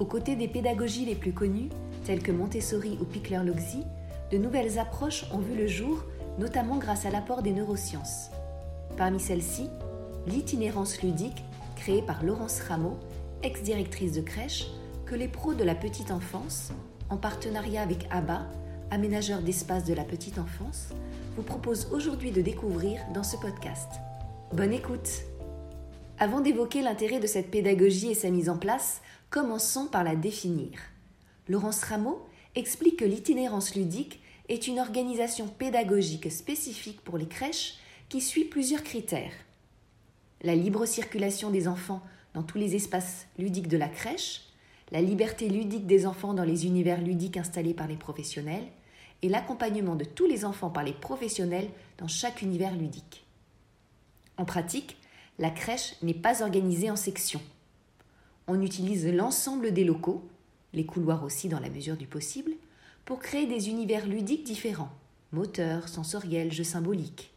Aux côtés des pédagogies les plus connues, telles que Montessori ou Pickler-Logzi, de nouvelles approches ont vu le jour, notamment grâce à l'apport des neurosciences. Parmi celles-ci, l'itinérance ludique, créée par Laurence Rameau, ex-directrice de crèche, que les pros de la petite enfance, en partenariat avec ABBA, aménageur d'espace de la petite enfance, vous proposent aujourd'hui de découvrir dans ce podcast. Bonne écoute Avant d'évoquer l'intérêt de cette pédagogie et sa mise en place, commençons par la définir. Laurence Rameau explique que l'itinérance ludique est une organisation pédagogique spécifique pour les crèches qui suit plusieurs critères. La libre circulation des enfants dans tous les espaces ludiques de la crèche, la liberté ludique des enfants dans les univers ludiques installés par les professionnels et l'accompagnement de tous les enfants par les professionnels dans chaque univers ludique. En pratique, la crèche n'est pas organisée en sections. On utilise l'ensemble des locaux, les couloirs aussi dans la mesure du possible, pour créer des univers ludiques différents, moteurs, sensoriels, jeux symboliques.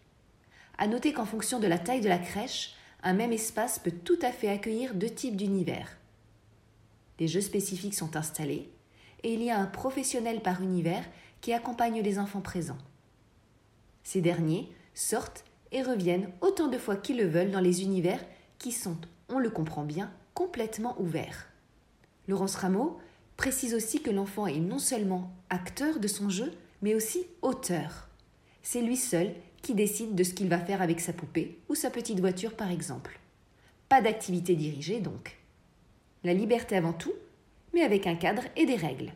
À noter qu'en fonction de la taille de la crèche, un même espace peut tout à fait accueillir deux types d'univers. Des jeux spécifiques sont installés et il y a un professionnel par univers qui accompagne les enfants présents. Ces derniers sortent et reviennent autant de fois qu'ils le veulent dans les univers qui sont, on le comprend bien, complètement ouverts. Laurence Rameau précise aussi que l'enfant est non seulement acteur de son jeu, mais aussi auteur. C'est lui seul qui décide de ce qu'il va faire avec sa poupée ou sa petite voiture par exemple. Pas d'activité dirigée donc. La liberté avant tout, mais avec un cadre et des règles.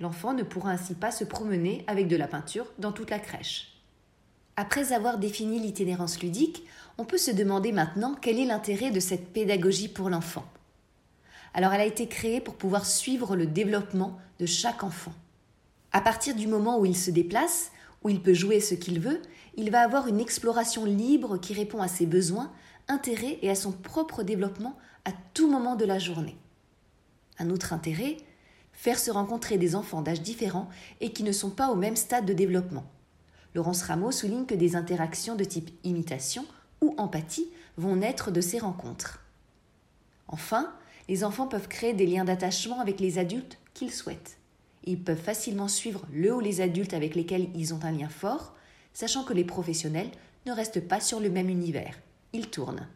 L'enfant ne pourra ainsi pas se promener avec de la peinture dans toute la crèche. Après avoir défini l'itinérance ludique, on peut se demander maintenant quel est l'intérêt de cette pédagogie pour l'enfant. Alors elle a été créée pour pouvoir suivre le développement de chaque enfant. À partir du moment où il se déplace, où il peut jouer ce qu'il veut, il va avoir une exploration libre qui répond à ses besoins, intérêts et à son propre développement à tout moment de la journée. Un autre intérêt, faire se rencontrer des enfants d'âge différents et qui ne sont pas au même stade de développement. Laurence Rameau souligne que des interactions de type imitation ou empathie vont naître de ces rencontres. Enfin, les enfants peuvent créer des liens d'attachement avec les adultes qu'ils souhaitent. Ils peuvent facilement suivre le ou les adultes avec lesquels ils ont un lien fort, sachant que les professionnels ne restent pas sur le même univers. Ils tournent.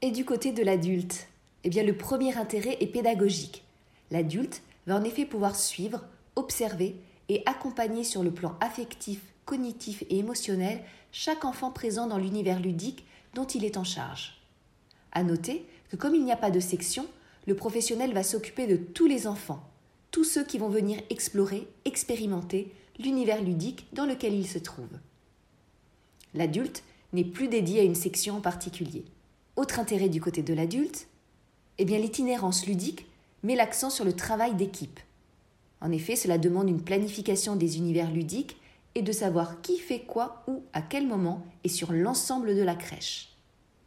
Et du côté de l'adulte, eh bien le premier intérêt est pédagogique. L'adulte va en effet pouvoir suivre, observer et accompagner sur le plan affectif, cognitif et émotionnel chaque enfant présent dans l'univers ludique dont il est en charge. À noter que comme il n'y a pas de section, le professionnel va s'occuper de tous les enfants, tous ceux qui vont venir explorer, expérimenter l'univers ludique dans lequel ils se trouvent. L'adulte n'est plus dédié à une section en particulier. Autre intérêt du côté de l'adulte, eh bien l'itinérance ludique met l'accent sur le travail d'équipe. En effet, cela demande une planification des univers ludiques et de savoir qui fait quoi, où, à quel moment et sur l'ensemble de la crèche.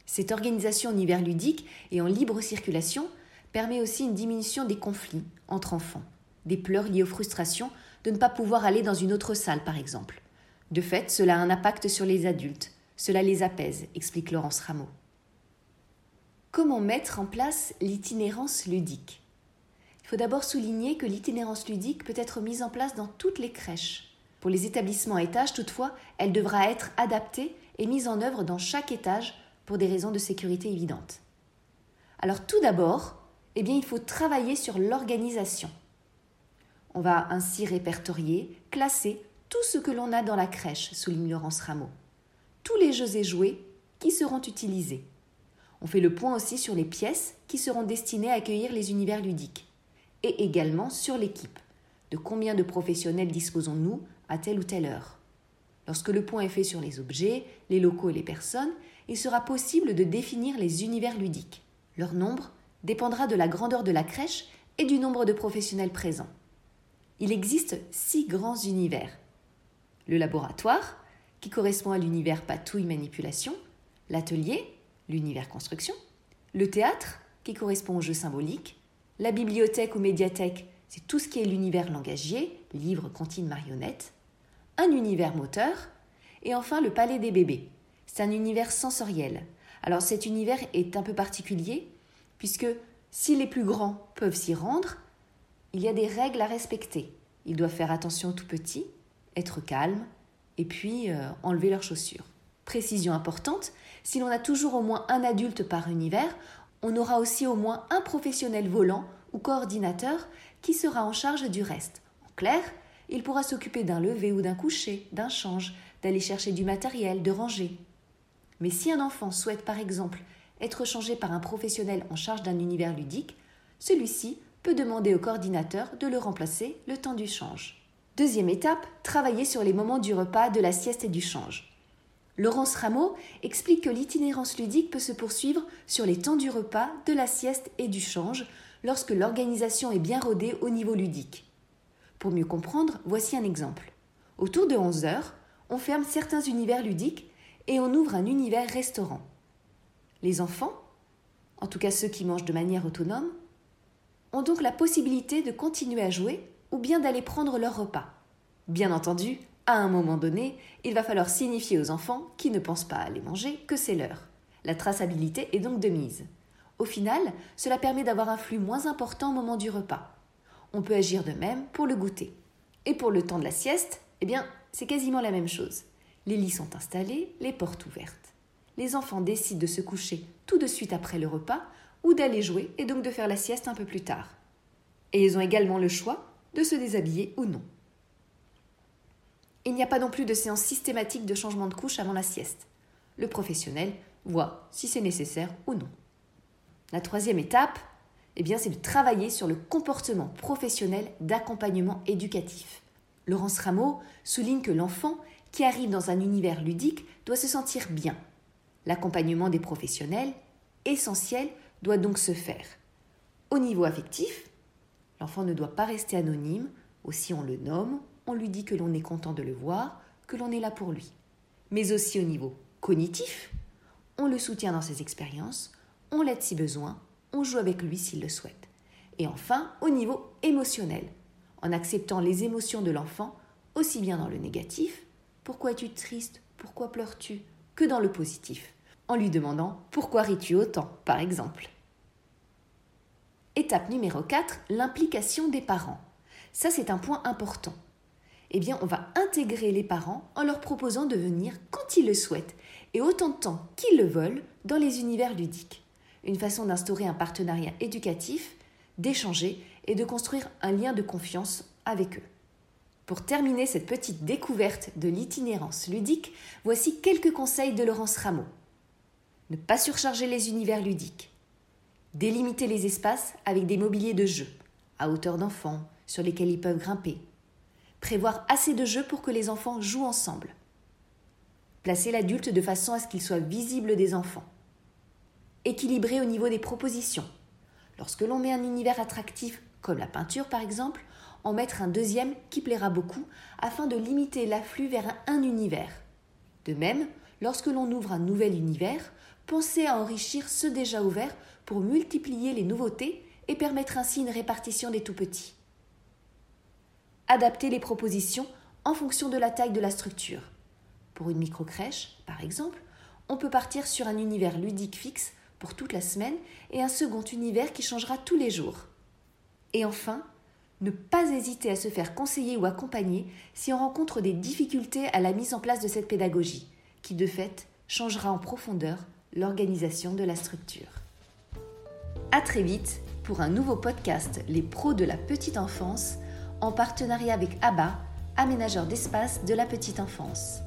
Cette organisation univers ludique et en libre circulation permet aussi une diminution des conflits entre enfants, des pleurs liées aux frustrations de ne pas pouvoir aller dans une autre salle par exemple. De fait, cela a un impact sur les adultes, cela les apaise, explique Laurence Rameau. Comment mettre en place l'itinérance ludique? Il faut d'abord souligner que l'itinérance ludique peut être mise en place dans toutes les crèches. Pour les établissements à étage, toutefois, elle devra être adaptée et mise en œuvre dans chaque étage pour des raisons de sécurité évidentes. Alors tout d'abord, eh bien, il faut travailler sur l'organisation. On va ainsi répertorier, classer tout ce que l'on a dans la crèche, souligne Laurence Rameau. Tous les jeux et jouets qui seront utilisés. On fait le point aussi sur les pièces qui seront destinées à accueillir les univers ludiques et également sur l'équipe. De combien de professionnels disposons-nous à telle ou telle heure Lorsque le point est fait sur les objets, les locaux et les personnes, il sera possible de définir les univers ludiques. Leur nombre dépendra de la grandeur de la crèche et du nombre de professionnels présents. Il existe six grands univers. Le laboratoire, qui correspond à l'univers patouille-manipulation, l'atelier, l'univers construction, le théâtre, qui correspond au jeu symbolique, la bibliothèque ou médiathèque, c'est tout ce qui est l'univers langagier, livres, comptines, marionnettes. Un univers moteur. Et enfin le palais des bébés. C'est un univers sensoriel. Alors cet univers est un peu particulier, puisque si les plus grands peuvent s'y rendre, il y a des règles à respecter. Ils doivent faire attention tout petit, être calmes, et puis euh, enlever leurs chaussures. Précision importante, si l'on a toujours au moins un adulte par univers, on aura aussi au moins un professionnel volant ou coordinateur qui sera en charge du reste. En clair, il pourra s'occuper d'un lever ou d'un coucher, d'un change, d'aller chercher du matériel, de ranger. Mais si un enfant souhaite par exemple être changé par un professionnel en charge d'un univers ludique, celui-ci peut demander au coordinateur de le remplacer le temps du change. Deuxième étape, travailler sur les moments du repas, de la sieste et du change. Laurence Rameau explique que l'itinérance ludique peut se poursuivre sur les temps du repas, de la sieste et du change lorsque l'organisation est bien rodée au niveau ludique. Pour mieux comprendre, voici un exemple. Autour de 11 heures, on ferme certains univers ludiques et on ouvre un univers restaurant. Les enfants, en tout cas ceux qui mangent de manière autonome, ont donc la possibilité de continuer à jouer ou bien d'aller prendre leur repas. Bien entendu, à un moment donné, il va falloir signifier aux enfants qui ne pensent pas aller manger que c'est l'heure. La traçabilité est donc de mise. Au final, cela permet d'avoir un flux moins important au moment du repas. On peut agir de même pour le goûter. Et pour le temps de la sieste, eh bien, c'est quasiment la même chose. Les lits sont installés, les portes ouvertes. Les enfants décident de se coucher tout de suite après le repas ou d'aller jouer et donc de faire la sieste un peu plus tard. Et ils ont également le choix de se déshabiller ou non. Il n'y a pas non plus de séance systématique de changement de couche avant la sieste. Le professionnel voit si c'est nécessaire ou non. La troisième étape, eh c'est de travailler sur le comportement professionnel d'accompagnement éducatif. Laurence Rameau souligne que l'enfant qui arrive dans un univers ludique doit se sentir bien. L'accompagnement des professionnels, essentiel, doit donc se faire. Au niveau affectif, l'enfant ne doit pas rester anonyme, aussi on le nomme, on lui dit que l'on est content de le voir, que l'on est là pour lui. Mais aussi au niveau cognitif, on le soutient dans ses expériences, on l'aide si besoin, on joue avec lui s'il le souhaite. Et enfin, au niveau émotionnel, en acceptant les émotions de l'enfant, aussi bien dans le négatif, pourquoi es-tu triste, pourquoi pleures-tu, que dans le positif, en lui demandant pourquoi ris-tu autant, par exemple. Étape numéro 4, l'implication des parents. Ça, c'est un point important. Eh bien, on va intégrer les parents en leur proposant de venir quand ils le souhaitent et autant de temps qu'ils le veulent dans les univers ludiques une façon d'instaurer un partenariat éducatif, d'échanger et de construire un lien de confiance avec eux. Pour terminer cette petite découverte de l'itinérance ludique, voici quelques conseils de Laurence Rameau. Ne pas surcharger les univers ludiques. Délimiter les espaces avec des mobiliers de jeu, à hauteur d'enfants, sur lesquels ils peuvent grimper. Prévoir assez de jeux pour que les enfants jouent ensemble. Placer l'adulte de façon à ce qu'il soit visible des enfants équilibré au niveau des propositions. Lorsque l'on met un univers attractif, comme la peinture par exemple, en mettre un deuxième qui plaira beaucoup afin de limiter l'afflux vers un univers. De même, lorsque l'on ouvre un nouvel univers, pensez à enrichir ceux déjà ouverts pour multiplier les nouveautés et permettre ainsi une répartition des tout petits. Adaptez les propositions en fonction de la taille de la structure. Pour une micro-crèche, par exemple, on peut partir sur un univers ludique fixe pour toute la semaine et un second univers qui changera tous les jours. Et enfin, ne pas hésiter à se faire conseiller ou accompagner si on rencontre des difficultés à la mise en place de cette pédagogie, qui de fait changera en profondeur l'organisation de la structure. À très vite pour un nouveau podcast Les pros de la petite enfance en partenariat avec ABBA, aménageur d'espace de la petite enfance.